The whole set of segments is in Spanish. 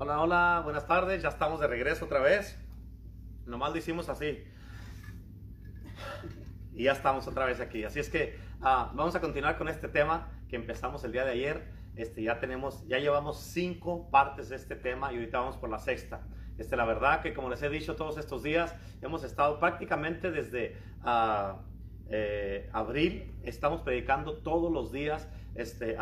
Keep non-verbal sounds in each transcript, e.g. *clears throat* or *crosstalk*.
Hola, hola, buenas tardes, ya estamos de regreso otra vez. Nomás lo hicimos así. Y ya estamos otra vez aquí. Así es que ah, vamos a continuar con este tema que empezamos el día de ayer. Este, ya tenemos, ya llevamos cinco partes de este tema y ahorita vamos por la sexta. Este, la verdad que como les he dicho todos estos días, hemos estado prácticamente desde ah, eh, abril, estamos predicando todos los días este,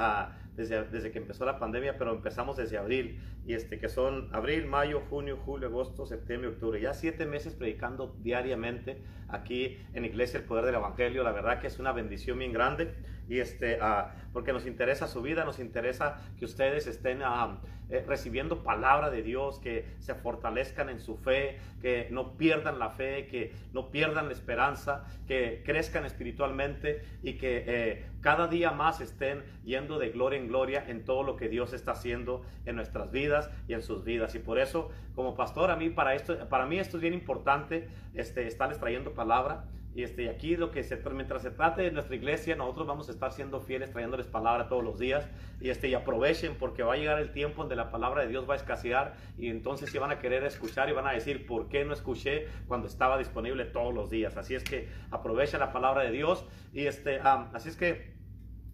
desde, que empezó la pandemia, pero empezamos desde abril, y este, que son abril, mayo, junio, julio, agosto, septiembre, octubre, ya siete meses predicando diariamente aquí en Iglesia El Poder del Evangelio, la verdad que es una bendición bien grande, y este, uh, porque nos interesa su vida, nos interesa que ustedes estén uh, recibiendo palabra de Dios, que se fortalezcan en su fe, que no pierdan la fe, que no pierdan la esperanza, que crezcan espiritualmente y que eh, cada día más estén yendo de gloria en gloria en todo lo que Dios está haciendo en nuestras vidas y en sus vidas. Y por eso, como pastor, a mí para esto, para mí esto es bien importante, este, estarles trayendo palabra. Y este, aquí lo que se, mientras se trate de nuestra iglesia, nosotros vamos a estar siendo fieles, trayéndoles palabra todos los días. Y, este, y aprovechen porque va a llegar el tiempo donde la palabra de Dios va a escasear y entonces se van a querer escuchar y van a decir, ¿por qué no escuché cuando estaba disponible todos los días? Así es que aprovechen la palabra de Dios. Y este, así es que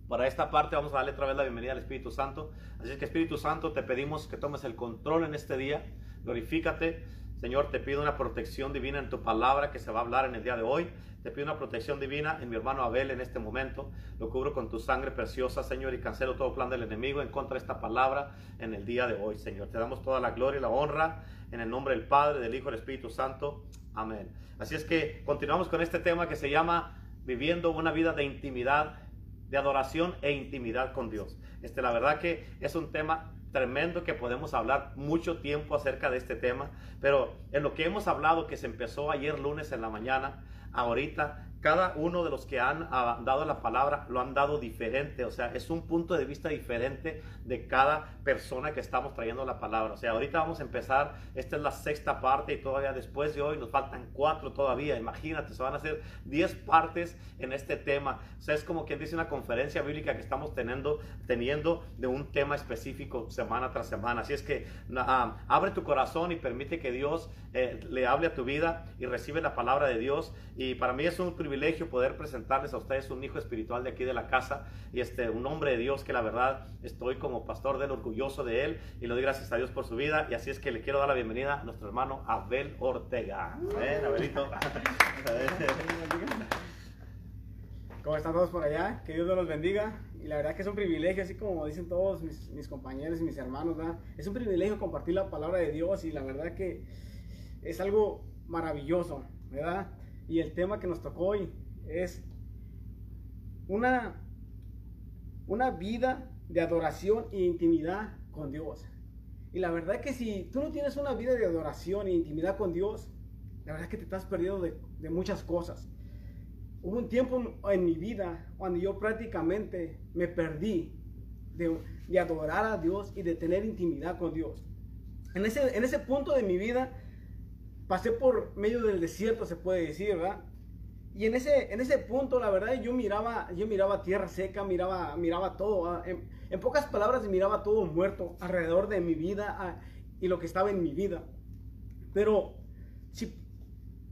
para esta parte vamos a darle otra vez la bienvenida al Espíritu Santo. Así es que Espíritu Santo, te pedimos que tomes el control en este día. Glorifícate. Señor, te pido una protección divina en tu palabra que se va a hablar en el día de hoy. Te pido una protección divina en mi hermano Abel en este momento. Lo cubro con tu sangre preciosa, Señor, y cancelo todo plan del enemigo en contra de esta palabra en el día de hoy, Señor. Te damos toda la gloria y la honra en el nombre del Padre, del Hijo y del Espíritu Santo. Amén. Así es que continuamos con este tema que se llama Viviendo una vida de intimidad, de adoración e intimidad con Dios. Este, la verdad que es un tema tremendo que podemos hablar mucho tiempo acerca de este tema, pero en lo que hemos hablado que se empezó ayer lunes en la mañana, ahorita cada uno de los que han dado la palabra lo han dado diferente, o sea, es un punto de vista diferente de cada persona que estamos trayendo la palabra. O sea, ahorita vamos a empezar, esta es la sexta parte y todavía después de hoy nos faltan cuatro todavía, imagínate, se van a hacer diez partes en este tema. O sea, es como quien dice una conferencia bíblica que estamos teniendo, teniendo de un tema específico semana tras semana. Así es que ah, abre tu corazón y permite que Dios eh, le hable a tu vida y recibe la palabra de Dios. Y para mí es un privilegio privilegio poder presentarles a ustedes un hijo espiritual de aquí de la casa y este, un hombre de Dios que la verdad estoy como pastor del orgulloso de él y le doy gracias a Dios por su vida y así es que le quiero dar la bienvenida a nuestro hermano Abel Ortega. ¿Eh, Abelito? ¿Cómo están todos por allá? Que Dios los bendiga. Y la verdad que es un privilegio, así como dicen todos mis, mis compañeros y mis hermanos, ¿verdad? es un privilegio compartir la palabra de Dios y la verdad que es algo maravilloso, ¿verdad? Y el tema que nos tocó hoy es una, una vida de adoración e intimidad con Dios. Y la verdad que si tú no tienes una vida de adoración e intimidad con Dios, la verdad que te estás perdiendo de, de muchas cosas. Hubo un tiempo en mi vida cuando yo prácticamente me perdí de, de, adorar a Dios y de tener intimidad con Dios. En ese, en ese punto de mi vida pasé por medio del desierto, se puede decir, ¿verdad? Y en ese, en ese punto, la verdad, yo miraba, yo miraba tierra seca, miraba, miraba todo. En, pocas palabras, miraba todo muerto alrededor de mi vida ah, y lo que estaba en mi vida. Pero si,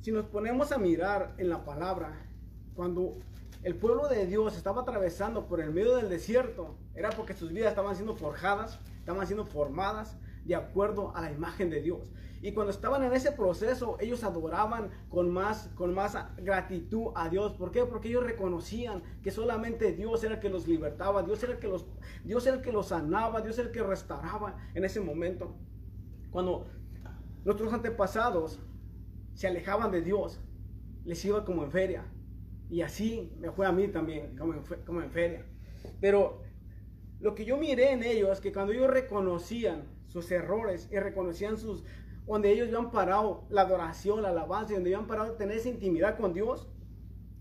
si nos ponemos a mirar en la palabra, cuando el pueblo de Dios estaba atravesando por el medio del desierto, era porque sus vidas estaban siendo forjadas, estaban siendo formadas de acuerdo a la imagen de Dios. Y cuando estaban en ese proceso, ellos adoraban con más, con más gratitud a Dios. ¿Por qué? Porque ellos reconocían que solamente Dios era el que los libertaba, Dios era el que los, Dios era que los sanaba, Dios era el que restauraba en ese momento. Cuando nuestros antepasados se alejaban de Dios, les iba como en feria. Y así me fue a mí también, como en, como en feria. Pero lo que yo miré en ellos es que cuando ellos reconocían sus errores y reconocían sus, donde ellos habían parado la adoración, la alabanza, donde habían parado tener esa intimidad con Dios,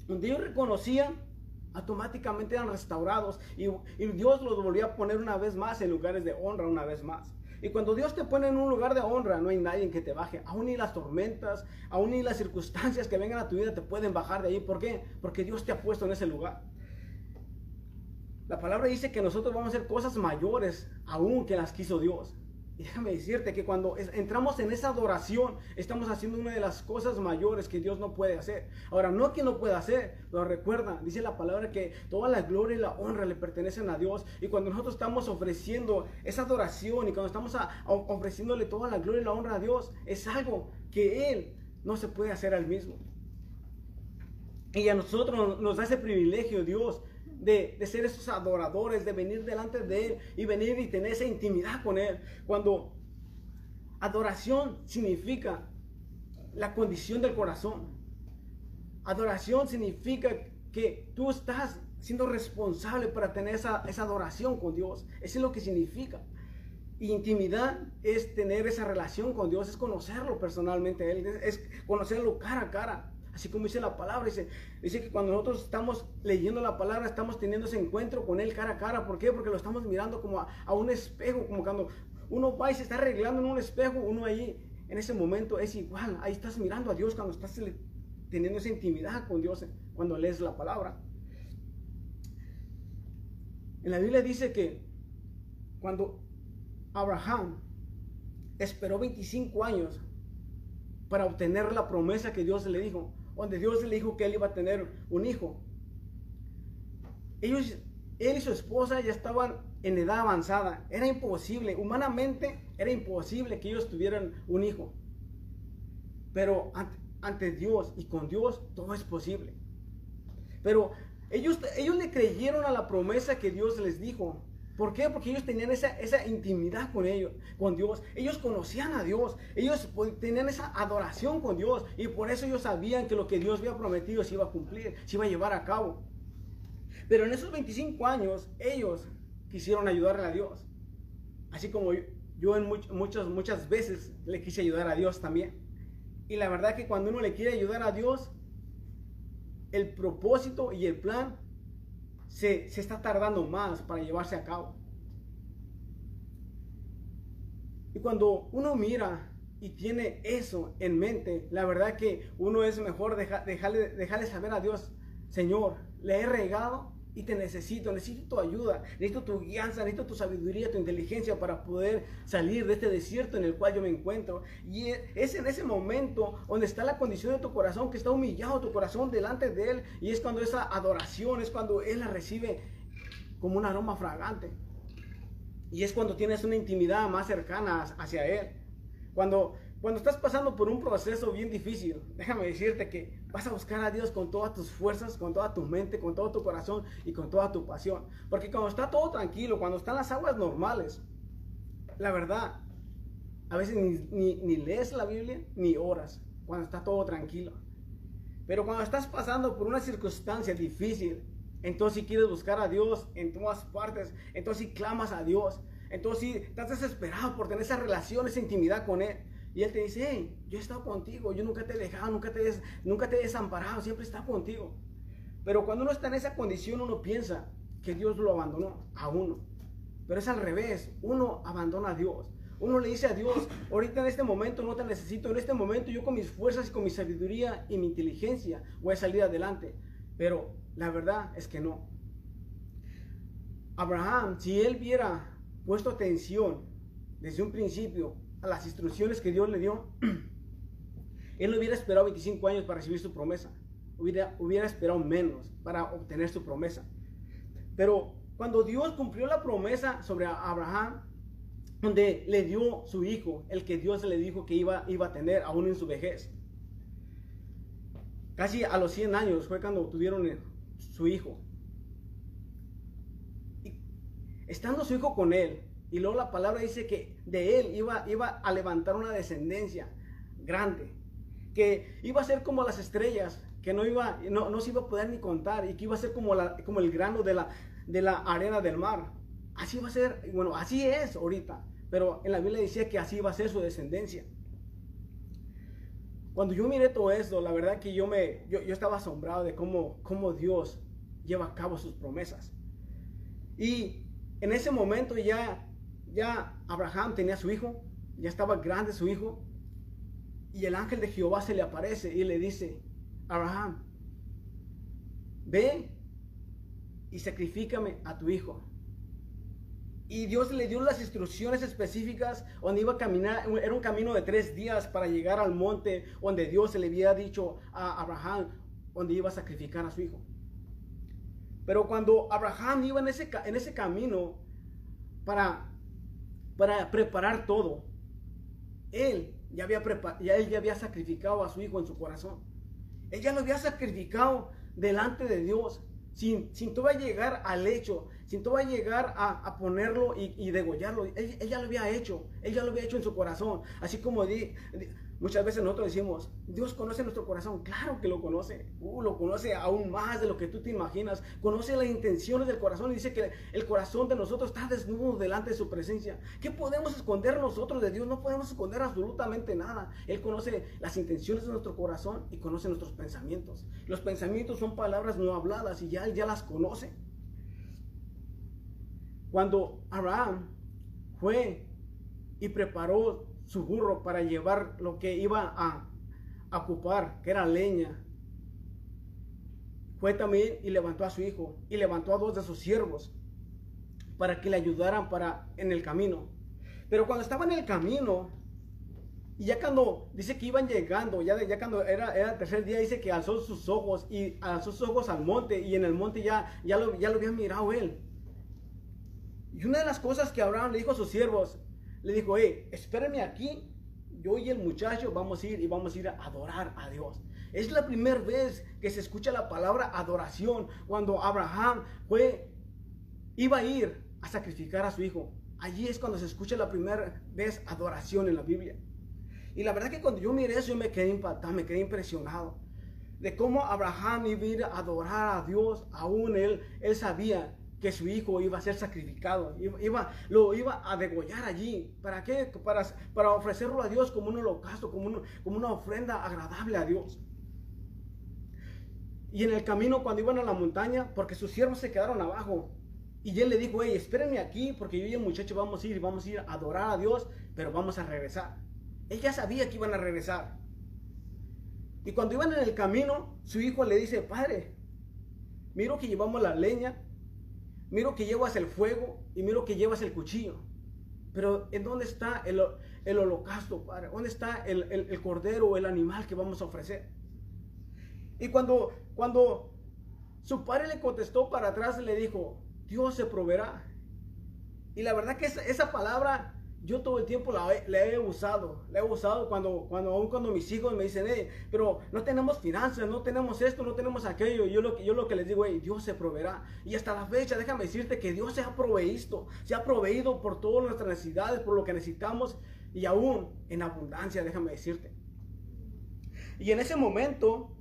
donde ellos reconocían, automáticamente eran restaurados y, y, Dios los volvía a poner una vez más en lugares de honra, una vez más. Y cuando Dios te pone en un lugar de honra, no hay nadie que te baje. Aún ni las tormentas, aún ni las circunstancias que vengan a tu vida te pueden bajar de ahí. ¿Por qué? Porque Dios te ha puesto en ese lugar. La palabra dice que nosotros vamos a hacer cosas mayores aún que las quiso Dios. Déjame decirte que cuando entramos en esa adoración, estamos haciendo una de las cosas mayores que Dios no puede hacer. Ahora, no que no pueda hacer, pero recuerda, dice la palabra que toda la gloria y la honra le pertenecen a Dios. Y cuando nosotros estamos ofreciendo esa adoración y cuando estamos ofreciéndole toda la gloria y la honra a Dios, es algo que Él no se puede hacer al mismo. Y a nosotros nos da ese privilegio, Dios, de, ser esos adoradores, de venir delante de Él y venir y tener esa intimidad con Él. Cuando adoración significa la condición del corazón. Adoración significa que tú estás siendo responsable para tener esa, esa adoración con Dios. Eso es lo que significa. intimidad es tener esa relación con Dios, es conocerlo personalmente, es conocerlo cara a cara. Así como dice la palabra, dice, dice que cuando nosotros estamos leyendo la palabra, estamos teniendo ese encuentro con Él cara a cara. ¿Por qué? Porque lo estamos mirando como a, un espejo, como cuando uno va y se está arreglando en un espejo, uno ahí en ese momento es igual. Ahí estás mirando a Dios cuando estás teniendo esa intimidad con Dios, cuando lees la palabra. En la Biblia dice que cuando Abraham esperó 25 años para obtener la promesa que Dios le dijo, donde Dios le dijo que él iba a tener un hijo. Ellos, él y su esposa ya estaban en edad avanzada. Era imposible, humanamente era imposible que ellos tuvieran un hijo. Pero ante, Dios y con Dios todo es posible. Pero ellos, ellos le creyeron a la promesa que Dios les dijo. ¿Por qué? Porque ellos tenían esa, esa intimidad con ellos, con Dios. Ellos conocían a Dios. Ellos tenían esa adoración con Dios. Y por eso ellos sabían que lo que Dios había prometido se iba a cumplir, se iba a llevar a cabo. Pero en esos 25 años, ellos quisieron ayudarle a Dios. Así como yo, en muchas, muchas veces le quise ayudar a Dios también. Y la verdad que cuando uno le quiere ayudar a Dios, el propósito y el plan se, está tardando más para llevarse a cabo. Y cuando uno mira y tiene eso en mente, la verdad que uno es mejor dejarle, dejarle saber a Dios, Señor, le he regado y te necesito, necesito tu ayuda, necesito tu guianza, necesito tu sabiduría, tu inteligencia para poder salir de este desierto en el cual yo me encuentro. Y e, es en ese momento donde está la condición de tu corazón, que está humillado tu corazón delante de Él, y es cuando esa adoración, es cuando Él la recibe como un aroma fragante. Y es cuando tienes una intimidad más cercana hacia Él. Cuando cuando estás pasando por un proceso bien difícil, *laughs* déjame decirte que vas a buscar a Dios con todas tus fuerzas, con toda tu mente, con todo tu corazón y con toda tu pasión. Porque cuando está todo tranquilo, cuando están las aguas normales, la verdad, a veces ni, ni, lees la Biblia ni oras cuando está todo tranquilo. Pero cuando estás pasando por una circunstancia difícil, entonces si quieres buscar a Dios en todas partes, entonces si clamas a Dios, entonces si estás desesperado por tener esa relación, esa intimidad con Él. Y Él te dice, hey, yo he estado contigo, yo nunca te he dejado, nunca te, nunca te he desamparado, siempre he estado contigo. Pero cuando uno está en esa condición, uno piensa que Dios lo abandonó a uno. Pero es al revés, uno abandona a Dios. Uno le dice a Dios, ahorita en este momento no te necesito, en este momento yo con mis fuerzas y con mi sabiduría y mi inteligencia voy a salir adelante. Pero la verdad es que no. Abraham, si él hubiera puesto atención desde un principio a las instrucciones que Dios le dio, *clears throat* él no hubiera esperado 25 años para recibir su promesa. Hubiera, hubiera esperado menos para obtener su promesa. Pero cuando Dios cumplió la promesa sobre Abraham, donde le dio su hijo, el que Dios le dijo que iba, iba a tener aún en su vejez. Casi a los 100 años fue cuando tuvieron su hijo. Y estando su hijo con él, y luego la palabra dice que de él iba, iba a levantar una descendencia grande, que iba a ser como las estrellas, que no, iba, no, no se iba a poder ni contar y que iba a ser como, la, como el grano de la, de la arena del mar. Así va a ser, bueno, así es ahorita, pero en la Biblia decía que así iba a ser su descendencia. Cuando yo miré todo esto, la verdad que yo, me, yo, yo estaba asombrado de cómo, cómo Dios lleva a cabo sus promesas. Y en ese momento ya ya Abraham tenía su hijo, ya estaba grande su hijo, y el ángel de Jehová se le aparece y le dice, Abraham, ve y sacrifícame a tu hijo. Y Dios le dio las instrucciones específicas donde iba a caminar. Era un camino de tres días para llegar al monte donde Dios le había dicho a Abraham donde iba a sacrificar a su hijo. Pero cuando Abraham iba en ese, en ese camino para, para preparar todo, él ya había, ya él ya había sacrificado a su hijo en su corazón. Él ya lo había sacrificado delante de Dios, sin, sin todavía llegar al hecho, sin todavía llegar a, ponerlo y, degollarlo. Él, ya lo había hecho, él ya lo había hecho en su corazón. Así como di, Muchas veces nosotros decimos, Dios conoce nuestro corazón. Claro que lo conoce. Uh, lo conoce aún más de lo que tú te imaginas. Conoce las intenciones del corazón y dice que el corazón de nosotros está desnudo delante de su presencia. ¿Qué podemos esconder nosotros de Dios? No podemos esconder absolutamente nada. Él conoce las intenciones de nuestro corazón y conoce nuestros pensamientos. Los pensamientos son palabras no habladas y ya Él ya las conoce. Cuando Abraham fue y preparó su burro para llevar lo que iba a, ocupar, que era leña. Fue también y levantó a su hijo y levantó a dos de sus siervos para que le ayudaran para en el camino. Pero cuando estaba en el camino, y ya cuando dice que iban llegando, ya, ya cuando era, era el tercer día, dice que alzó sus ojos y alzó sus ojos al monte y en el monte ya, ya, lo, ya lo había mirado él. Y una de las cosas que Abraham le dijo a sus siervos, le dijo, hey, espérenme aquí, yo y el muchacho vamos a ir y vamos a ir a adorar a Dios. Es la primera vez que se escucha la palabra adoración cuando Abraham fue, iba a ir a sacrificar a su hijo. Allí es cuando se escucha la primera vez adoración en la Biblia. Y la verdad que cuando yo miré eso, yo me quedé impactado, me quedé impresionado. De cómo Abraham iba a a adorar a Dios, aún él, él sabía que su hijo iba a ser sacrificado, iba, lo iba a degollar allí. ¿Para qué? Para, para ofrecerlo a Dios como un holocausto, como, como una ofrenda agradable a Dios. Y en el camino cuando iban a la montaña, porque sus siervos se quedaron abajo, y él le dijo, hey, espérenme aquí, porque yo y el muchacho vamos a ir vamos a ir a adorar a Dios, pero vamos a regresar. Él ya sabía que iban a regresar. Y cuando iban en el camino, su hijo le dice, padre, miro que llevamos la leña miro que llevas el fuego y miro que llevas el cuchillo. Pero ¿en dónde está el, holocausto, Padre? ¿Dónde está el, el, cordero o el animal que vamos a ofrecer? Y cuando, cuando su padre le contestó para atrás, le dijo, Dios se proveerá. Y la verdad que esa palabra yo todo el tiempo la, he usado, la he usado cuando, cuando, aún cuando mis hijos me dicen, pero no tenemos finanzas, no tenemos esto, no tenemos aquello. Yo lo, yo lo que les digo, hey, Dios se proveerá. Y hasta la fecha, déjame decirte que Dios se ha proveído, se ha proveído por todas nuestras necesidades, por lo que necesitamos y aún en abundancia, déjame decirte. Y en ese momento,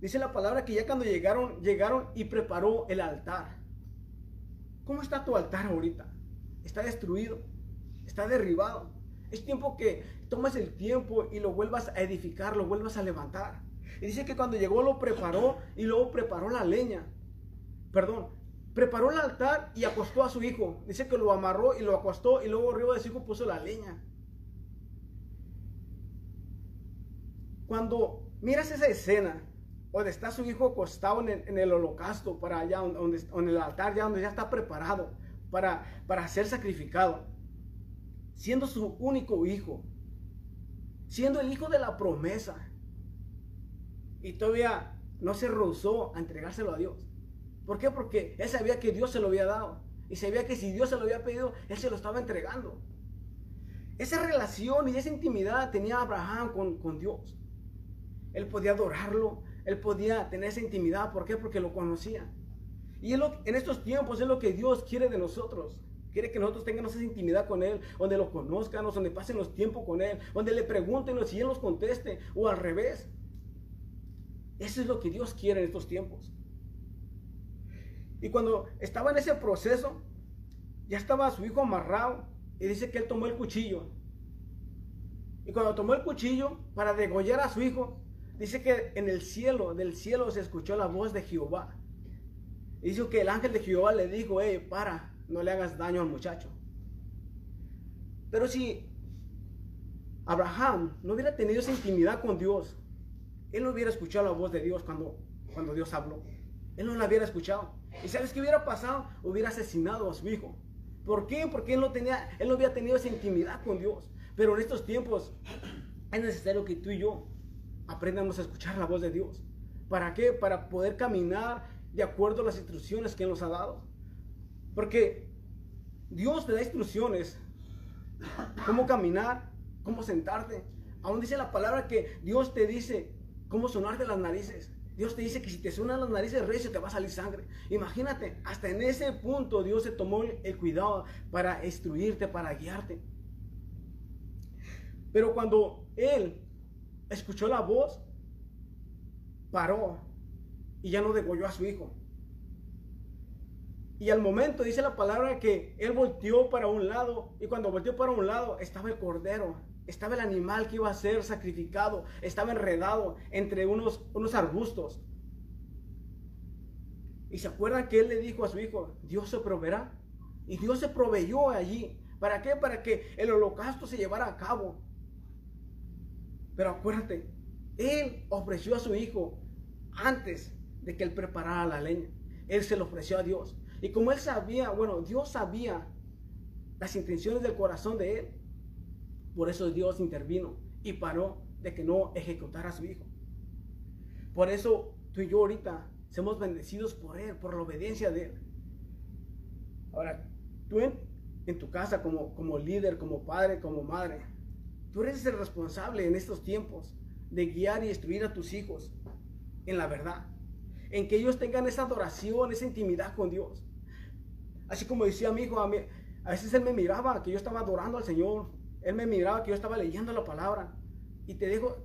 dice la palabra que ya cuando llegaron, llegaron y preparó el altar. ¿Cómo está tu altar ahorita? Está destruido está derribado. Es tiempo que tomes el tiempo y lo vuelvas a edificar, lo vuelvas a levantar. Y dice que cuando llegó lo preparó y luego preparó la leña. Perdón, preparó el altar y acostó a su hijo. Dice que lo amarró y lo acostó y luego arriba de su hijo puso la leña. Cuando miras esa escena, donde está su hijo acostado en el, holocausto, para allá, donde, en el altar, ya donde ya está preparado para, para ser sacrificado siendo su único hijo, siendo el hijo de la promesa. Y todavía no se rehusó a entregárselo a Dios. ¿Por qué? Porque él sabía que Dios se lo había dado. Y sabía que si Dios se lo había pedido, él se lo estaba entregando. Esa relación y esa intimidad tenía Abraham con, con Dios. Él podía adorarlo, él podía tener esa intimidad. ¿Por qué? Porque lo conocía. Y en estos tiempos es lo que Dios quiere de nosotros. Quiere que nosotros tengamos esa intimidad con Él, donde lo conozcan, donde pasen los tiempos con Él, donde le pregunten si Él nos conteste, o al revés. Eso es lo que Dios quiere en estos tiempos. Y cuando estaba en ese proceso, ya estaba su hijo amarrado y dice que él tomó el cuchillo. Y cuando tomó el cuchillo para degollar a su hijo, dice que en el cielo, del cielo se escuchó la voz de Jehová. Y dice que el ángel de Jehová le dijo, hey, para, no le hagas daño al muchacho. Pero si Abraham no hubiera tenido esa intimidad con Dios, él no hubiera escuchado la voz de Dios cuando, cuando Dios habló. Él no la hubiera escuchado. ¿Y sabes qué hubiera pasado? Hubiera asesinado a su hijo. ¿Por qué? Porque él no, tenía, él no había tenido esa intimidad con Dios. Pero en estos tiempos es necesario que tú y yo aprendamos a escuchar la voz de Dios. ¿Para qué? Para poder caminar de acuerdo a las instrucciones que Él nos ha dado. Porque Dios te da instrucciones. Cómo caminar, cómo sentarte. Aún dice la palabra que Dios te dice cómo sonarte las narices. Dios te dice que si te suenan las narices recio te va a salir sangre. Imagínate, hasta en ese punto Dios se tomó el cuidado para instruirte, para guiarte. Pero cuando Él escuchó la voz, paró y ya no degolló a su hijo. Y al momento dice la palabra que él volteó para un lado y cuando volteó para un lado estaba el cordero, estaba el animal que iba a ser sacrificado, estaba enredado entre unos, unos arbustos. Y se acuerdan que él le dijo a su hijo, Dios se proveerá. Y Dios se proveyó allí. ¿Para qué? Para que el holocausto se llevara a cabo. Pero acuérdate, él ofreció a su hijo antes de que él preparara la leña. Él se lo ofreció a Dios. Y como él sabía, bueno, Dios sabía las intenciones del corazón de él, por eso Dios intervino y paró de que no ejecutara a su hijo. Por eso tú y yo ahorita somos bendecidos por él, por la obediencia de él. Ahora, tú en, en tu casa como, como líder, como padre, como madre, tú eres el responsable en estos tiempos de guiar y instruir a tus hijos en la verdad. En que ellos tengan esa adoración, esa intimidad con Dios. Así como decía mi hijo, a, mí, a veces él me miraba que yo estaba adorando al Señor. Él me miraba que yo estaba leyendo la palabra. Y te digo,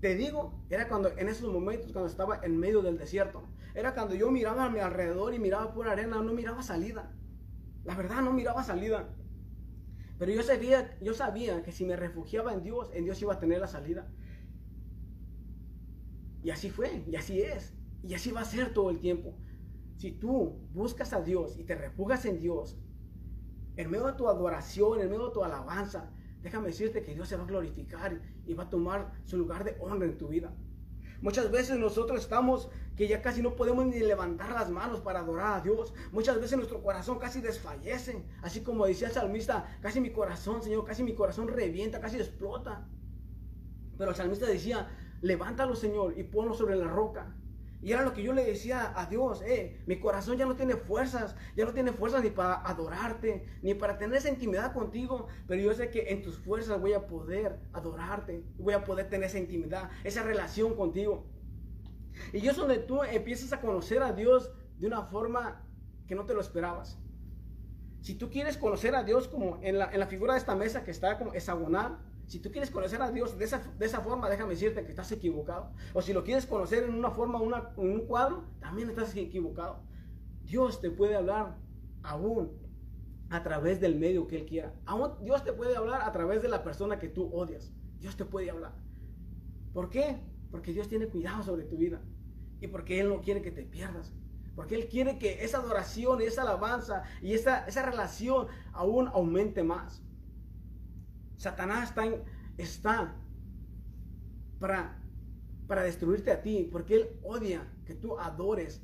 te, digo, era cuando en esos momentos, cuando estaba en medio del desierto. Era cuando yo miraba a mi alrededor y miraba por arena, no miraba salida. La verdad, no miraba salida. Pero yo sabía, yo sabía que si me refugiaba en Dios, en Dios iba a tener la salida. Y así fue, y así es, y así va a ser todo el tiempo. Si tú buscas a Dios y te refugias en Dios, en medio de tu adoración, en medio de tu alabanza, déjame decirte que Dios se va a glorificar y va a tomar su lugar de honra en tu vida. Muchas veces nosotros estamos que ya casi no podemos ni levantar las manos para adorar a Dios. Muchas veces nuestro corazón casi desfallece. Así como decía el salmista, casi mi corazón, Señor, casi mi corazón revienta, casi explota. Pero el salmista decía, levántalo, Señor, y ponlo sobre la roca. Y era lo que yo le decía a Dios, eh, mi corazón ya no tiene fuerzas, ya no tiene fuerzas ni para adorarte, ni para tener esa intimidad contigo, pero yo sé que en tus fuerzas voy a poder adorarte, voy a poder tener esa intimidad, esa relación contigo. Y es donde tú empiezas a conocer a Dios de una forma que no te lo esperabas. Si tú quieres conocer a Dios como en la, en la figura de esta mesa que está como hexagonal, si tú quieres conocer a Dios de esa, de esa forma, déjame decirte que estás equivocado. O si lo quieres conocer en una forma, una, en un cuadro, también estás equivocado. Dios te puede hablar aún a través del medio que Él quiera. Aún Dios te puede hablar a través de la persona que tú odias. Dios te puede hablar. ¿Por qué? Porque Dios tiene cuidado sobre tu vida. Y porque Él no quiere que te pierdas. Porque Él quiere que esa adoración, esa alabanza y esa, esa relación aún aumente más. Satanás está, está para, para destruirte a ti, porque él odia que tú adores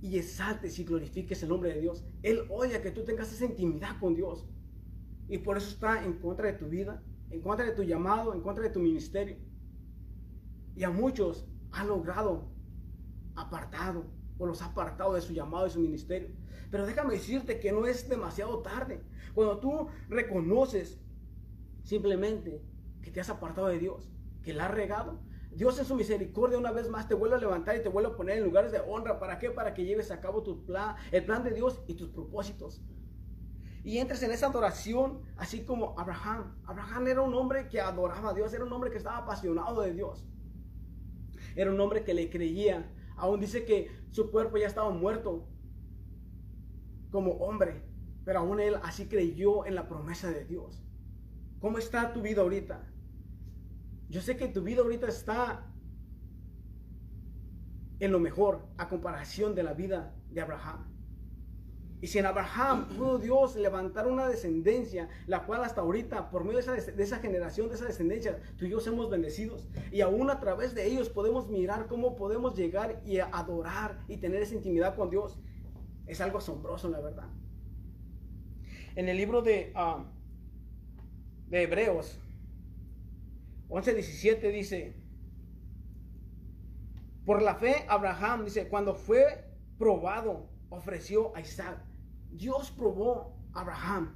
y exaltes y glorifiques el nombre de Dios. Él odia que tú tengas esa intimidad con Dios. Y por eso está en contra de tu vida, en contra de tu llamado, en contra de tu ministerio. Y a muchos ha logrado apartado o los ha apartado de su llamado y su ministerio. Pero déjame decirte que no es demasiado tarde. Cuando tú reconoces Simplemente que te has apartado de Dios, que la has regado. Dios en su misericordia una vez más te vuelve a levantar y te vuelve a poner en lugares de honra. ¿Para qué? Para que lleves a cabo tu plan, el plan de Dios y tus propósitos. Y entres en esa adoración, así como Abraham. Abraham era un hombre que adoraba a Dios, era un hombre que estaba apasionado de Dios. Era un hombre que le creía. Aún dice que su cuerpo ya estaba muerto como hombre, pero aún él así creyó en la promesa de Dios. ¿Cómo está tu vida ahorita? Yo sé que tu vida ahorita está en lo mejor a comparación de la vida de Abraham. Y si en Abraham pudo Dios levantar una descendencia, la cual hasta ahorita, por medio de esa, generación, de esa descendencia, tú y yo somos bendecidos. Y aún a través de ellos podemos mirar cómo podemos llegar y adorar y tener esa intimidad con Dios. Es algo asombroso, la verdad. En el libro de, ah, de Hebreos 11:17 dice, por la fe Abraham, dice, cuando fue probado, ofreció a Isaac. Dios probó a Abraham.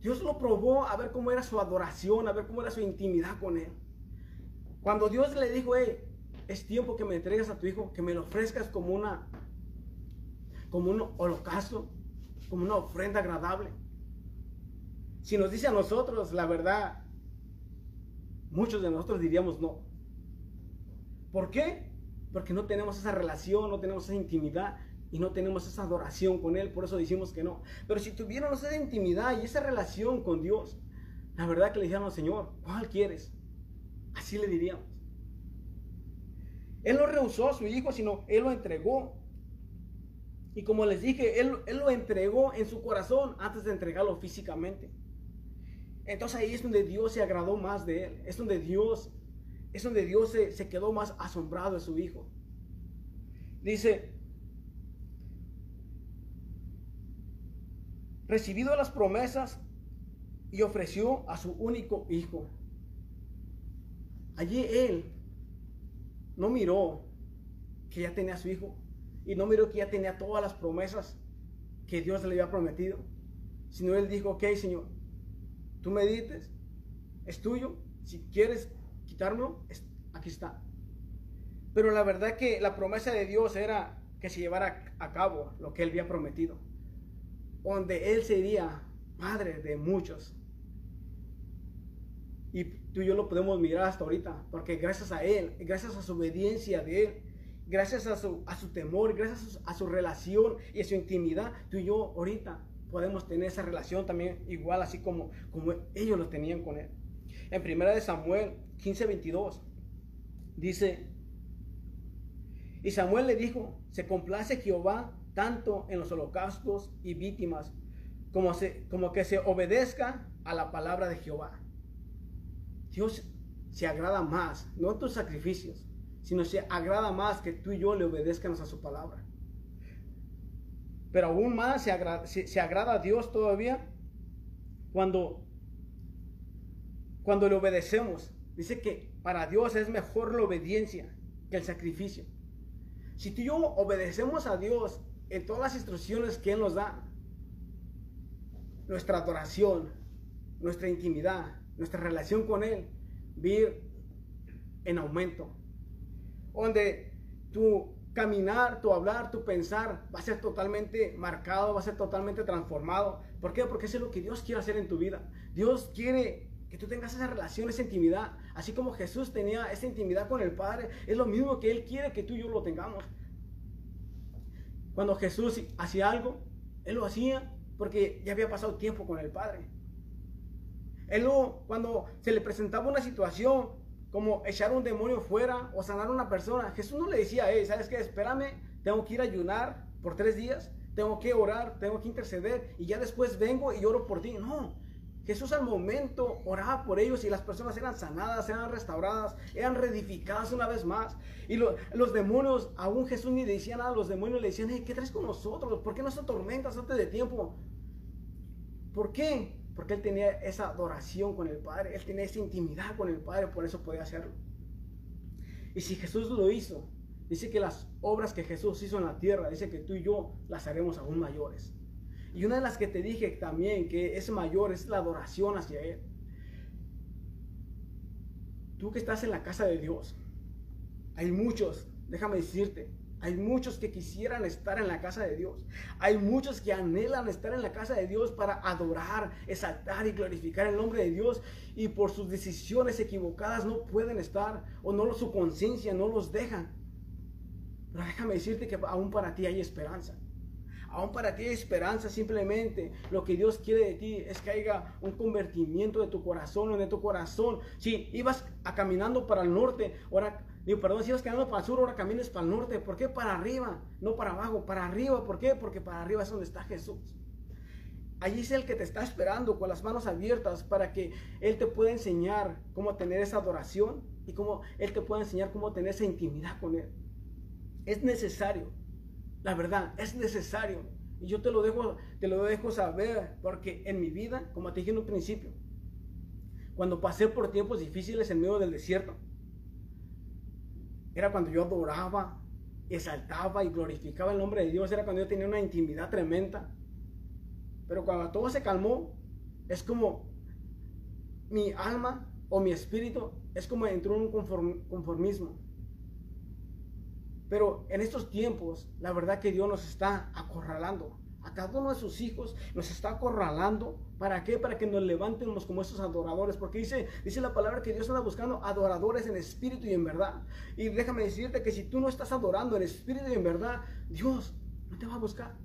Dios lo probó a ver cómo era su adoración, a ver cómo era su intimidad con él. Cuando Dios le dijo, es tiempo que me entregues a tu hijo, que me lo ofrezcas como una, como un holocausto, como una ofrenda agradable. Si nos dice a nosotros la verdad, muchos de nosotros diríamos no. ¿Por qué? Porque no tenemos esa relación, no tenemos esa intimidad y no tenemos esa adoración con Él, por eso decimos que no. Pero si tuviéramos esa intimidad y esa relación con Dios, la verdad que le diríamos, Señor, ¿cuál quieres? Así le diríamos. Él no rehusó a su hijo, sino Él lo entregó. Y como les dije, Él, él lo entregó en su corazón antes de entregarlo físicamente. Entonces ahí es donde Dios se agradó más de Él. Es donde Dios, es donde Dios se, se quedó más asombrado de su hijo. Dice, recibido las promesas y ofreció a su único hijo. Allí él no miró que ya tenía a su hijo y no miró que ya tenía todas las promesas que Dios le había prometido, sino él dijo, ok Señor, tú me dices, es tuyo, si quieres quitármelo, aquí está. Pero la verdad que la promesa de Dios era que se llevara a cabo lo que él había prometido, donde él sería padre de muchos. Y tú y yo lo podemos mirar hasta ahorita, porque gracias a Él, gracias a su obediencia de Él, gracias a su, a su temor, gracias a su, relación y a su intimidad, tú y yo ahorita podemos tener esa relación también igual, así como, como ellos lo tenían con Él. En primera de Samuel 15:22 dice, y Samuel le dijo, se complace Jehová tanto en los holocaustos y víctimas, como, se, como que se obedezca a la palabra de Jehová. Dios se agrada más, no tus sacrificios, sino se agrada más que tú y yo le obedezcamos a su palabra. Pero aún más se, agrada, a Dios todavía cuando, cuando le obedecemos. Dice que para Dios es mejor la obediencia que el sacrificio. Si tú y yo obedecemos a Dios en todas las instrucciones que Él nos da, nuestra adoración, nuestra intimidad, nuestra relación con Él va en aumento. Donde tu caminar, tu hablar, tu pensar va a ser totalmente marcado, va a ser totalmente transformado. ¿Por qué? Porque eso es lo que Dios quiere hacer en tu vida. Dios quiere que tú tengas esa relación, esa intimidad. Así como Jesús tenía esa intimidad con el Padre, es lo mismo que Él quiere que tú y yo lo tengamos. Cuando Jesús hacía algo, Él lo hacía porque ya había pasado tiempo con el Padre. Él cuando se le presentaba una situación como echar un demonio fuera o sanar a una persona, Jesús no le decía, hey, ¿sabes qué? Espérame, tengo que ir a ayunar por tres días, tengo que orar, tengo que interceder y ya después vengo y oro por ti. No, Jesús al momento oraba por ellos y las personas eran sanadas, eran restauradas, eran reedificadas una vez más. Y los demonios, aún Jesús ni le decía nada a los demonios, le decían, hey, ¿qué traes con nosotros? ¿Por qué no se tormentas antes de tiempo? ¿Por qué? Porque él tenía esa adoración con el Padre, él tenía esa intimidad con el Padre, por eso podía hacerlo. Y si Jesús lo hizo, dice que las obras que Jesús hizo en la tierra, dice que tú y yo las haremos aún mayores. Y una de las que te dije también que es mayor es la adoración hacia Él. Tú que estás en la casa de Dios, hay muchos, déjame decirte, hay muchos que quisieran estar en la casa de Dios. Hay muchos que anhelan estar en la casa de Dios para adorar, exaltar y glorificar el nombre de Dios. Y por sus decisiones equivocadas no pueden estar o no su conciencia no los dejan. Pero déjame decirte que aún para ti hay esperanza. Aún para ti hay esperanza. Simplemente lo que Dios quiere de ti es que haya un convertimiento de tu corazón de tu corazón. Si ibas a caminando para el norte, ahora Digo, perdón, si vas caminando para el sur, ahora camines para el norte. ¿Por qué para arriba? No para abajo, para arriba. ¿Por qué? Porque para arriba es donde está Jesús. Allí es el que te está esperando con las manos abiertas para que Él te pueda enseñar cómo tener esa adoración y cómo Él te pueda enseñar cómo tener esa intimidad con Él. Es necesario, la verdad, es necesario Y yo te lo dejo, te lo dejo saber, porque en mi vida, como te dije en un principio, cuando pasé por tiempos difíciles en medio del desierto, era cuando yo adoraba, exaltaba y glorificaba el nombre de Dios, era cuando yo tenía una intimidad tremenda. Pero cuando todo se calmó, es como mi alma o mi espíritu, es como entró en un conformismo. Pero en estos tiempos, la verdad que Dios nos está acorralando. Cada uno de sus hijos nos está acorralando. ¿Para qué? Para que nos levantemos como esos adoradores. Porque dice, dice la palabra que Dios anda buscando adoradores en espíritu y en verdad. Y déjame decirte que si tú no estás adorando en espíritu y en verdad, Dios no te va a buscar.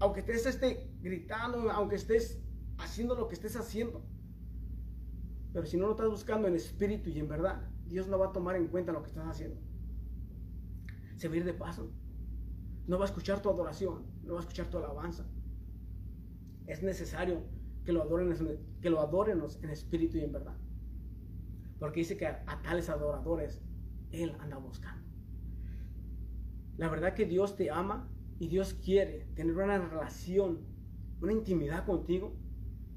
Aunque estés este, gritando, aunque estés haciendo lo que estés haciendo. Pero si no lo estás buscando en espíritu y en verdad, Dios no va a tomar en cuenta lo que estás haciendo. Se va a ir de paso. No va a escuchar tu adoración, no va a escuchar tu alabanza. Es necesario que lo adoren, que lo adoremos en espíritu y en verdad. Porque dice que a, tales adoradores Él anda buscando. La verdad que Dios te ama y Dios quiere tener una relación, una intimidad contigo.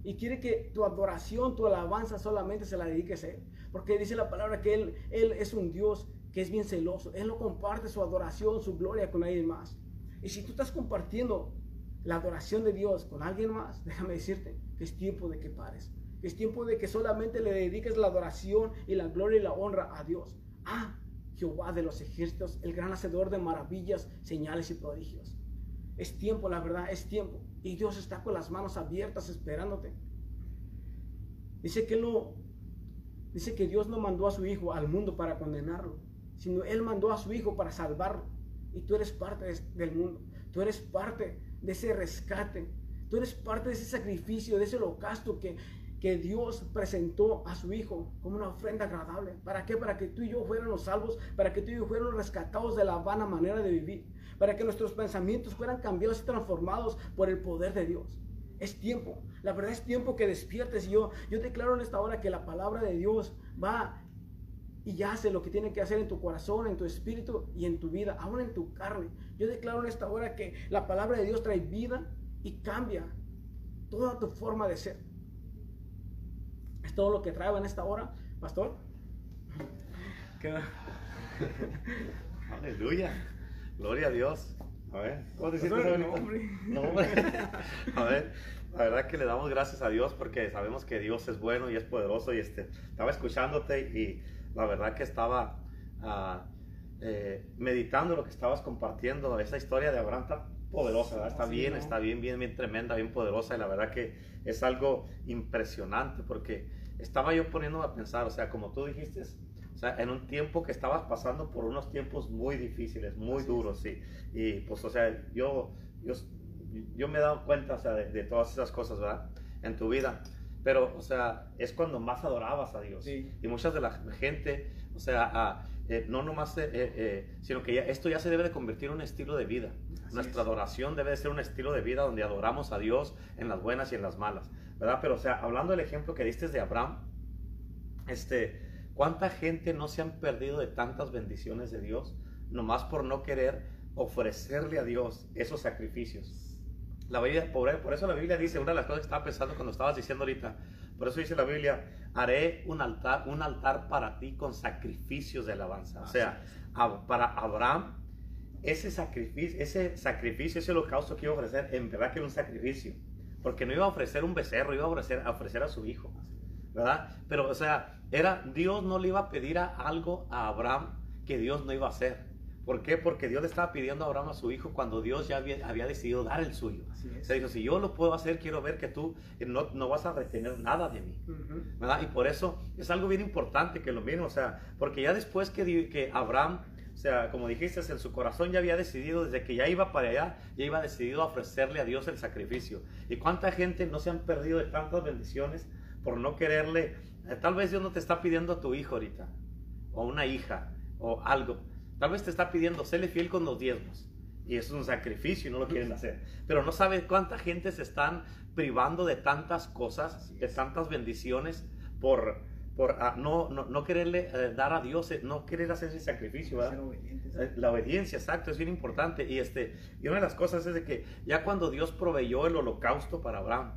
Y quiere que tu adoración, tu alabanza solamente se la dediques a Él. Porque dice la palabra que Él es un Dios que es bien celoso. Él no comparte su adoración, su gloria con nadie más. Y si tú estás compartiendo la adoración de Dios con alguien más, *laughs* déjame decirte que es tiempo de que pares. Es tiempo de que solamente le dediques la adoración y la gloria y la honra a Dios. A Jehová de los ejércitos, el gran hacedor de maravillas, señales y prodigios. Es tiempo, la verdad, es tiempo. Y Dios está con las manos abiertas esperándote. Dice que no, dice que Dios no mandó a su hijo al mundo para condenarlo, sino Él mandó a su Hijo para salvarlo. Y tú eres parte del mundo, tú eres parte de ese rescate, tú eres parte de ese sacrificio, de ese holocausto que, que Dios presentó a su Hijo como una ofrenda agradable. ¿Para qué? Para que tú y yo fuéramos salvos, para que tú y yo fuéramos rescatados de la vana manera de vivir, para que nuestros pensamientos fueran cambiados y transformados por el poder de Dios. Es tiempo, la verdad es tiempo que despiertes. Y yo, yo declaro en esta hora que la palabra de Dios va y hace lo que tiene que hacer en tu corazón, en tu espíritu y en tu vida, aún en tu carne. Yo declaro en esta hora que la palabra de Dios trae vida y cambia toda tu forma de ser. Es todo lo que traigo en esta hora, pastor. *laughs* Aleluya. Gloria a Dios. A ver, ¿cómo te sientes No, hombre. *laughs* A ver, la verdad que le damos gracias a Dios porque sabemos que Dios es bueno y es poderoso y este, estaba escuchándote y la verdad que estaba ah, eh, meditando lo que estabas compartiendo. Esa historia de Abraham está poderosa, está bien, está bien, bien, bien tremenda, bien poderosa. Y la verdad que es algo impresionante porque estaba yo poniéndome a pensar, o sea, como tú dijiste, o sea, en un tiempo que estabas pasando por unos tiempos muy difíciles, muy duros, sí. Y pues, o sea, yo, yo, yo me he dado cuenta, o sea, de, de todas esas cosas, ¿verdad? En tu vida. Pero, o sea, es cuando más adorabas a Dios. Y muchas de la gente, o sea, eh, no nomás, eh, eh, sino que ya, esto ya se debe de convertir en un estilo de vida. Nuestra adoración debe de ser un estilo de vida donde adoramos a Dios en las buenas y en las malas, ¿verdad? Pero, o sea, hablando del ejemplo que diste de Abraham, este, ¿cuánta gente no se han perdido de tantas bendiciones de Dios nomás por no querer ofrecerle a Dios esos sacrificios? La Biblia, por, eso la Biblia dice, una de las cosas que estaba pensando cuando estabas diciendo ahorita, por eso dice la Biblia, haré un altar, un altar para ti con sacrificios de alabanza. O sea, para Abraham, ese sacrificio, ese sacrificio, ese holocausto que iba a ofrecer, en verdad que era un sacrificio. Porque no iba a ofrecer un becerro, iba a ofrecer, a ofrecer a su hijo. ¿Verdad? Pero, o sea, era, Dios no le iba a pedir a algo a Abraham que Dios no iba a hacer. ¿Por qué? Porque Dios le estaba pidiendo a Abraham a su hijo cuando Dios ya había, decidido dar el suyo. Se dijo, si yo lo puedo hacer, quiero ver que tú no, no vas a retener nada de mí. ¿verdad? Y por eso es algo bien importante que lo miren, o sea, porque ya después que, que Abraham, o sea, como dijiste, en su corazón ya había decidido, desde que ya iba para allá, ya iba decidido a ofrecerle a Dios el sacrificio. ¿Y cuánta gente no se han perdido de tantas bendiciones por no quererle? Eh, tal vez Dios no te está pidiendo a tu hijo ahorita, o una hija, o algo Tal vez te está pidiendo, séle fiel con los diezmos. Y eso es un sacrificio y no lo quieren hacer. Pero no sabes cuánta gente se están privando de tantas cosas, de tantas bendiciones por, por ah, no, no, no, quererle eh, dar a Dios, eh, no querer hacer ese sacrificio, ¿verdad? Eh, la obediencia, exacto, es bien importante. Y, este, y una de las cosas es de que ya cuando Dios proveyó el holocausto para Abraham,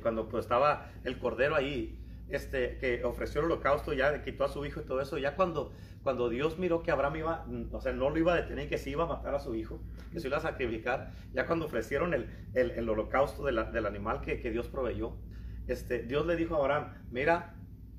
cuando pues, estaba el cordero ahí, este, que ofreció el holocausto, ya quitó a su hijo y todo eso, ya cuando, cuando Dios miró que Abraham iba, o sea, no lo iba a detener, que se iba a matar a su hijo, que se iba a sacrificar, ya cuando ofrecieron el, el, el holocausto de la, del animal que, que Dios proveyó, este, Dios le dijo a Abraham, mira,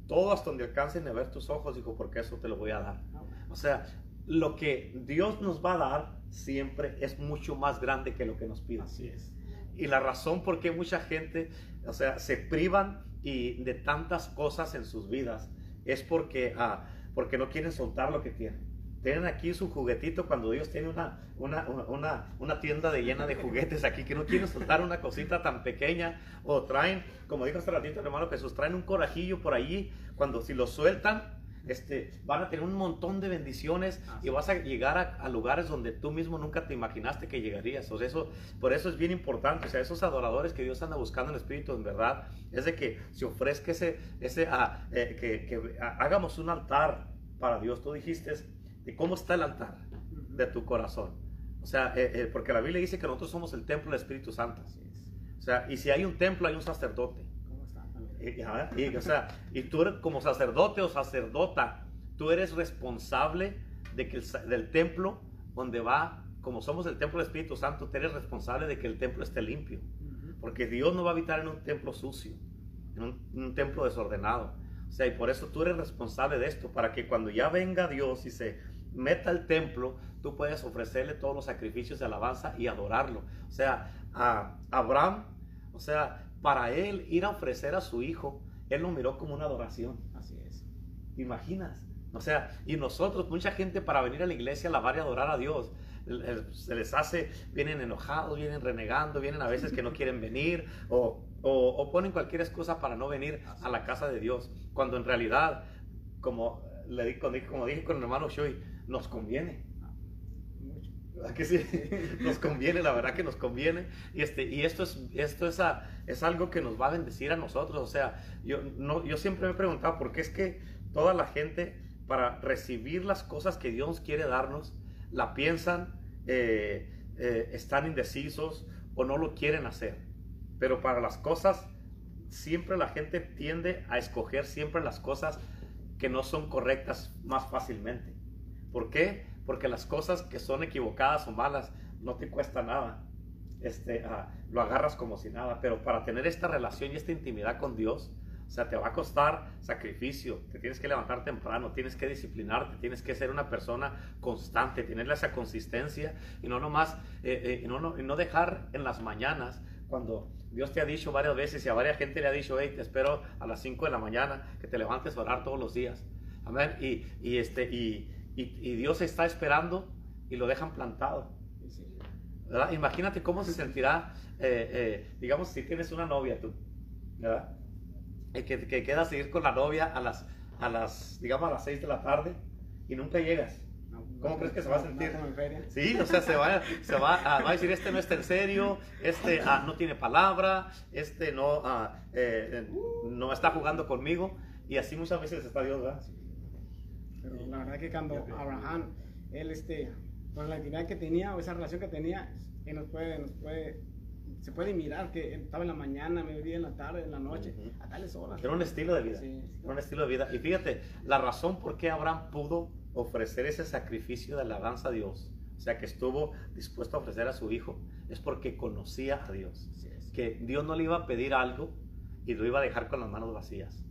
todo hasta donde alcancen a ver tus ojos, dijo, porque eso te lo voy a dar. O sea, lo que Dios nos va a dar siempre es mucho más grande que lo que nos pide. Así es. Y la razón por qué mucha gente, o sea, se privan y de tantas cosas en sus vidas es porque, ah, porque no quieren soltar lo que tienen. Tienen aquí su juguetito cuando Dios tiene una, una, una, una, tienda de llena de juguetes aquí que no quieren soltar una cosita tan pequeña o traen, como dijo hace ratito el hermano Jesús, traen un corajillo por allí, cuando si lo sueltan, este, van a tener un montón de bendiciones y vas a llegar a, lugares donde tú mismo nunca te imaginaste que llegarías. O sea, eso, por eso es bien importante. O sea, esos adoradores que Dios anda buscando en espíritu, en verdad, es de que se ofrezca ese, ese ah, eh, que, que hagamos un altar para Dios. Tú dijiste de cómo está el altar de tu corazón. O sea, eh, eh, porque la Biblia dice que nosotros somos el templo del Espíritu Santo. O sea, y si hay un templo, hay un sacerdote. O sea, y tú eres como sacerdote o sacerdota, tú eres responsable de que del templo donde va, como somos el templo del Espíritu Santo, tú eres responsable de que el templo esté limpio. Porque Dios no va a habitar en un templo sucio, en un, un templo desordenado. O sea, y por eso tú eres responsable de esto, para que cuando ya venga Dios y se meta al templo, tú puedes ofrecerle todos los sacrificios de alabanza y adorarlo. O sea, a Abraham, o sea, para él ir a ofrecer a su hijo, él lo miró como una adoración. Así es. imaginas? O sea, y nosotros, mucha gente para venir a la iglesia a alabar y adorar a Dios, se les hace, vienen enojados, vienen renegando, vienen a veces que no quieren venir o, o, ponen cualquier excusa para no venir a la casa de Dios, cuando en realidad, como, le, como dije con el hermano Shui, nos conviene. ¿Verdad que sí? *laughs* Nos conviene, la verdad que nos conviene. Y, este, y esto, es, esto es, es algo que nos va a bendecir a nosotros. O sea, yo, no, yo siempre me he preguntado por qué es que toda la gente, para recibir las cosas que Dios quiere darnos, la piensan, eh, eh, están indecisos o no lo quieren hacer. Pero para las cosas, siempre la gente tiende a escoger siempre las cosas que no son correctas más fácilmente. ¿Por qué? Porque las cosas que son equivocadas o malas no te cuesta nada. Este, ah, lo agarras como si nada. Pero para tener esta relación y esta intimidad con Dios, o sea, te va a costar sacrificio, te tienes que levantar temprano, tienes que disciplinarte, tienes que ser una persona constante, tener esa consistencia y no nomás, eh, eh, no, no, no dejar en las mañanas cuando Dios te ha dicho varias veces y a varias gente le ha dicho, hey, te espero a las 5 de la mañana, que te levantes a orar todos los días. Amén. Y, y este, y, Dios está esperando y lo dejan plantado. Imagínate cómo se sentirá, eh, eh, digamos, si tienes una novia tú, ¿verdad? Que, que quedas a ir con la novia a las, a las, digamos, a las 6 de la tarde y nunca llegas. ¿Cómo crees que se va a sentir? Sí, o sea, se va, se va, a, va a decir, este no está en serio, este ah, no tiene palabra, este no, ah, eh, no está jugando conmigo. Y así muchas veces está Dios, ¿verdad? Pero la verdad que cuando Abraham, él, este, con la intimidad que tenía o esa relación que tenía, él nos puede, nos puede, se puede mirar que estaba en la mañana, mediodía, en la tarde, en la noche, a tales horas. Era un estilo de vida. Era un estilo de vida. Y fíjate, la razón por qué Abraham pudo ofrecer ese sacrificio de alabanza a Dios, o sea, que estuvo dispuesto a ofrecer a su hijo, es porque conocía a Dios. Que Dios no le iba a pedir algo y lo iba a dejar con las manos vacías.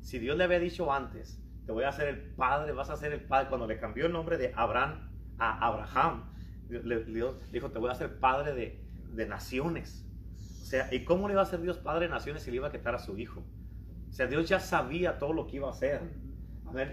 Si Dios le había dicho antes, te voy a hacer el padre, vas a ser el padre. Cuando le cambió el nombre de Abraham a Abraham, dijo, te voy a hacer padre de, de, naciones. O sea, ¿y cómo le iba a hacer Dios padre de naciones si le iba a quitar a su hijo? O sea, Dios ya sabía todo lo que iba a hacer.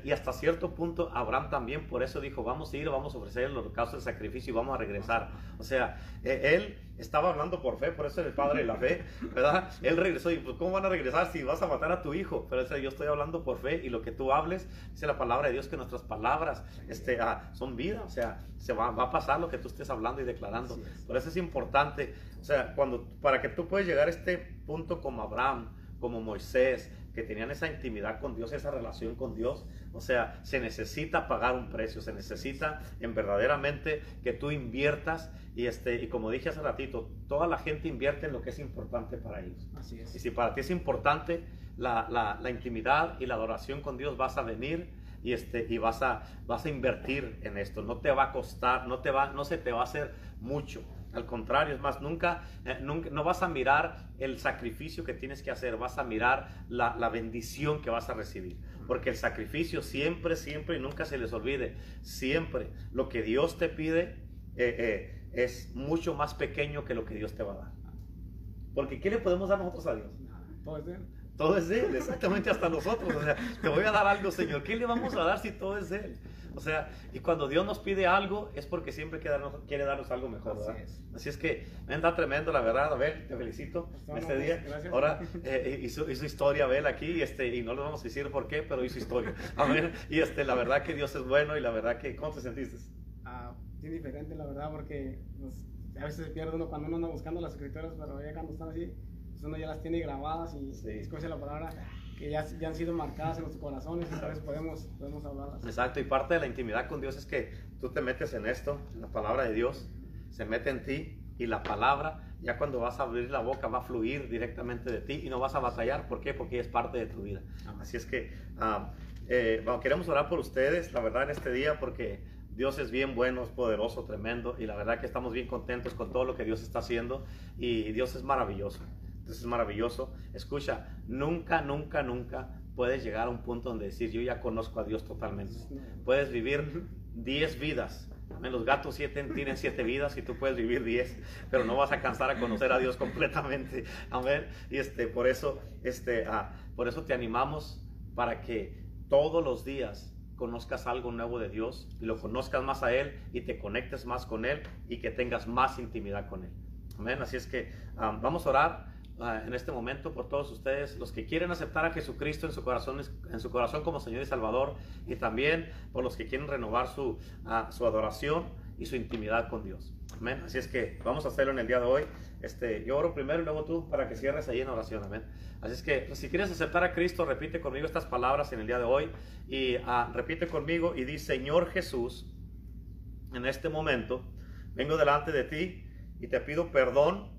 Y hasta cierto punto Abraham también por eso dijo, vamos a ir, vamos a ofrecer el holocausto, el sacrificio y vamos a regresar. O sea, e, él estaba hablando por fe, por eso es el padre de la fe, ¿verdad? Él regresó y pues ¿cómo van a regresar si vas a matar a tu hijo? Pero yo estoy hablando por fe y lo que tú hables, dice la palabra de Dios que nuestras palabras este, ah, son vida, o sea, se va, va, a pasar lo que tú estés hablando y declarando. Por eso es importante, o sea, cuando, para que tú puedas llegar a este punto como Abraham, como Moisés, que tenían esa intimidad con Dios, esa relación con Dios. O sea, se necesita pagar un precio, se necesita en verdaderamente que tú inviertas y, este, y como dije hace ratito, toda la gente invierte en lo que es importante para ellos. Así es. Y si para ti es importante la, la, la intimidad y la adoración con Dios, vas a venir y, este, y vas, a, vas a invertir en esto. No te va a costar, no, te va, no se te va a hacer mucho. Al contrario, es más, nunca, eh, nunca, no vas a mirar el sacrificio que tienes que hacer, vas a mirar la, la, bendición que vas a recibir. Porque el sacrificio siempre, siempre, y nunca se les olvide, siempre lo que Dios te pide eh, eh, es mucho más pequeño que lo que Dios te va a dar. Porque ¿qué le podemos dar nosotros a Dios? Todo es de Él. Todo es de Él, exactamente hasta nosotros. O sea, te voy a dar algo, Señor. ¿Qué le vamos a dar si todo es de Él? O sea, y cuando Dios nos pide algo es porque siempre quiere darnos, quiere darnos algo mejor. Así es. Así es que me anda tremendo, la verdad. Abel, te felicito No, en este no, día. gracias. Ahora eh, hizo, hizo historia Abel aquí este, y no le vamos a decir por qué, pero hizo historia. Amén. Y este, la verdad que Dios es bueno y la verdad que, ¿cómo te sentiste? Ah, sí, diferente, la verdad, porque pues, a veces se pierde uno cuando uno anda buscando las escrituras, pero ya cuando están así, pues uno ya las tiene grabadas y Sí. escoge la palabra que ya, ya han sido marcadas en nuestros corazones, entonces podemos, podemos hablarlas. Exacto, y parte de la intimidad con Dios es que tú te metes en esto, la palabra de Dios, se mete en ti y la palabra, ya cuando vas a abrir la boca, va a fluir directamente de ti y no vas a batallar. ¿Por qué? Porque es parte de tu vida. Así es que ah, eh, bueno, queremos orar por ustedes, la verdad, en este día, porque Dios es bien bueno, es poderoso, tremendo, y la verdad que estamos bien contentos con todo lo que Dios está haciendo, y Dios es maravilloso. Dios es maravilloso. Escucha, nunca, nunca, nunca puedes llegar a un punto donde decir, yo ya conozco a Dios totalmente. Puedes vivir 10 vidas. Los gatos siete, tienen 7 vidas y tú puedes vivir 10, pero no vas a cansar a conocer a Dios completamente. Amén. Y este, por, eso, este, ah, por eso te animamos para que todos los días conozcas algo nuevo de Dios y lo conozcas más a Él y te conectes más con Él y que tengas más intimidad con Él. Amén. Así es que ah, vamos a orar en este momento por todos ustedes, los que quieren aceptar a Jesucristo en su corazón, en su corazón como Señor y Salvador, y también por los que quieren renovar su, ah, su adoración y su intimidad con Dios. Amén. Así es que vamos a hacerlo en el día de hoy. Este, yo oro primero y luego tú para que cierres ahí en oración. Amén. Así es que pues, si quieres aceptar a Cristo, repite conmigo estas palabras en el día de hoy y ah, repite conmigo y di, Señor Jesús, en este momento vengo delante de ti y te pido perdón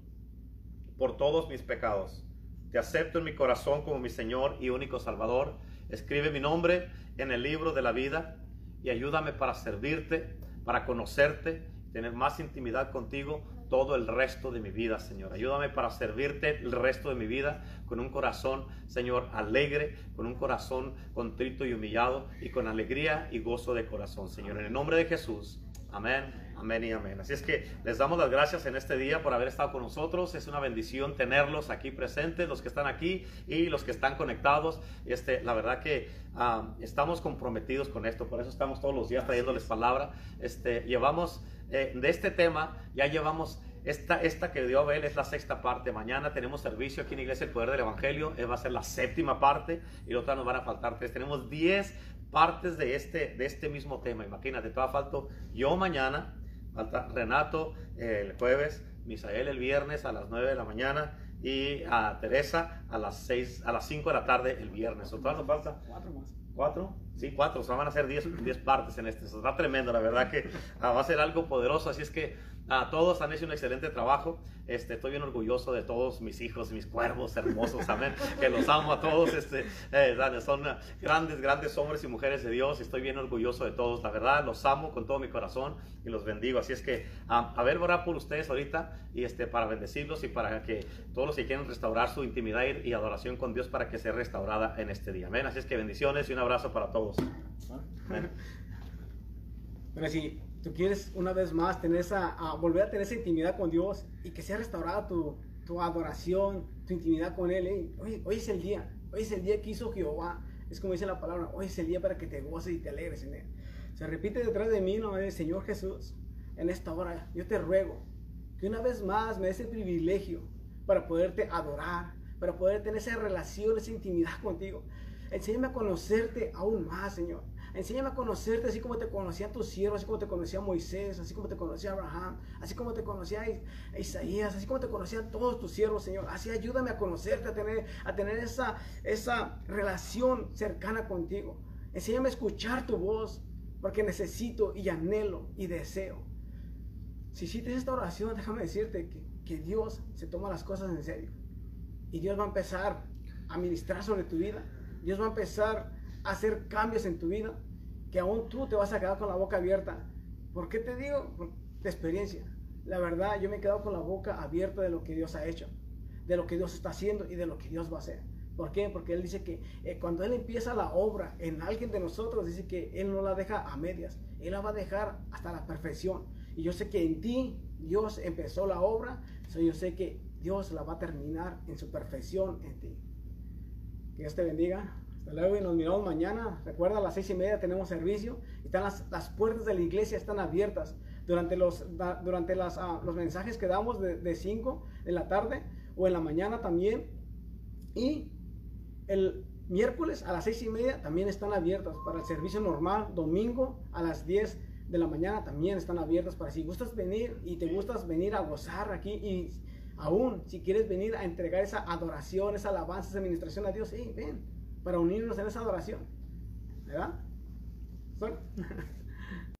por todos mis pecados. Te acepto en mi corazón como mi Señor y único Salvador. Escribe mi nombre en el libro de la vida y ayúdame para servirte, para conocerte, tener más intimidad contigo todo el resto de mi vida, Señor. Ayúdame para servirte el resto de mi vida con un corazón, Señor, alegre, con un corazón contrito y humillado y con alegría y gozo de corazón, Señor. En el nombre de Jesús. Amén. Amén y amén. Así es que les damos las gracias en este día por haber estado con nosotros. Es una bendición tenerlos aquí presentes, los que están aquí y los que están conectados. Este, la verdad que ah, estamos comprometidos con esto, por eso estamos todos los días trayéndoles palabra. Este, llevamos eh, de este tema, ya llevamos esta, esta que dio Abel es la sexta parte. Mañana tenemos servicio aquí en Iglesia El Poder del Evangelio. Eh, va a ser la séptima parte y otra nos van a faltar tres. Tenemos diez partes de este, de este mismo tema. Imagínate, todavía falto yo mañana, falta Renato el jueves, Misael el viernes a las 9 de la mañana y a Teresa a las 6, a las 5 de la tarde el viernes. ¿O todavía falta? Cuatro más. ¿Cuatro? Sí, cuatro. O sea, van a ser diez, diez partes en este. Eso está tremendo, la verdad que ah, va a ser algo poderoso. Así es que ah, todos han hecho un excelente trabajo. Este, estoy bien orgulloso de todos mis hijos, mis cuervos hermosos, amén. Que los amo a todos. Este, eh, son ah, grandes, grandes hombres y mujeres de Dios. Estoy bien orgulloso de todos, la verdad. Los amo con todo mi corazón y los bendigo. Así es que a ver, orar por ustedes ahorita y este, para bendecirlos y para que todos los que quieren restaurar su intimidad y, adoración con Dios para que sea restaurada en este día. Amén. Así es que bendiciones y un abrazo para todos. Pero si tú quieres una vez más tener esa, a volver a tener esa intimidad con Dios y que sea restaurada tu, tu adoración, tu intimidad con Él, ¿eh? hoy, hoy es el día, hoy es el día que hizo Jehová. Es como dice la palabra, hoy es el día para que te goces y te alegres en Él. Se repite detrás de mí, ¿no? Señor Jesús, en esta hora yo te ruego que una vez más me des el privilegio para poderte adorar, para poder tener esa relación, esa intimidad contigo. Enséñame a conocerte aún más, Señor. Enséñame a conocerte así como te conocía tus siervos, así como te conocía Moisés, así como te conocía Abraham, así como te conocía Isaías, así como te conocían todos tus siervos, Señor. Así ayúdame a conocerte, a tener, a tener esa, esa relación cercana contigo. Enséñame a escuchar tu voz, porque necesito y anhelo y deseo. Si hiciste esta oración, déjame decirte que, que Dios se toma las cosas en serio. Y Dios va a empezar a ministrar sobre tu vida. Dios va a empezar a hacer cambios en tu vida que aún tú te vas a quedar con la boca abierta. ¿Por qué te digo? Por, de experiencia. La verdad, yo me he quedado con la boca abierta de lo que Dios ha hecho, de lo que Dios está haciendo y de lo que Dios va a hacer. ¿Por qué? Porque Él dice que eh, cuando Él empieza la obra en alguien de nosotros, dice que Él no la deja a medias, Él la va a dejar hasta la perfección. Y yo sé que en ti Dios empezó la obra, yo sé que Dios la va a terminar en su perfección en ti. Que Dios te bendiga. Hasta luego y nos miramos mañana. Recuerda, a las seis y media tenemos servicio. Están las, las puertas de la iglesia están abiertas. Durante los, durante las, ah, los mensajes que damos de 5 de, la tarde o en la mañana también. Y el miércoles a las seis y media también están abiertas para el servicio normal. Domingo a las 10 de la mañana también están abiertas para si gustas venir y te gustas venir a gozar aquí y aún si quieres venir a entregar esa adoración, esa alabanza, esa administración a Dios, sí, ven, para unirnos en esa adoración. ¿Verdad? *laughs*